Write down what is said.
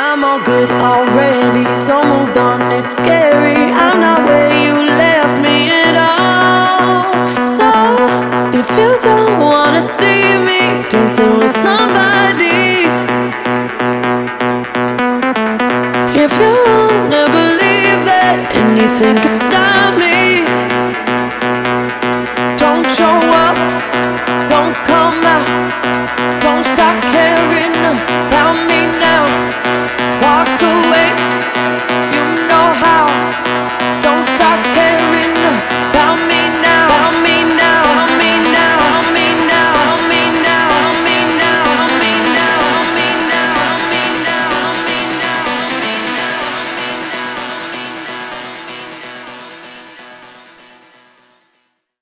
I'm all good already, so moved on, it's scary. I'm not where you left me at all. So, if you don't wanna see me dancing with somebody, if you wanna believe that anything could stop me, don't show up. don't come out.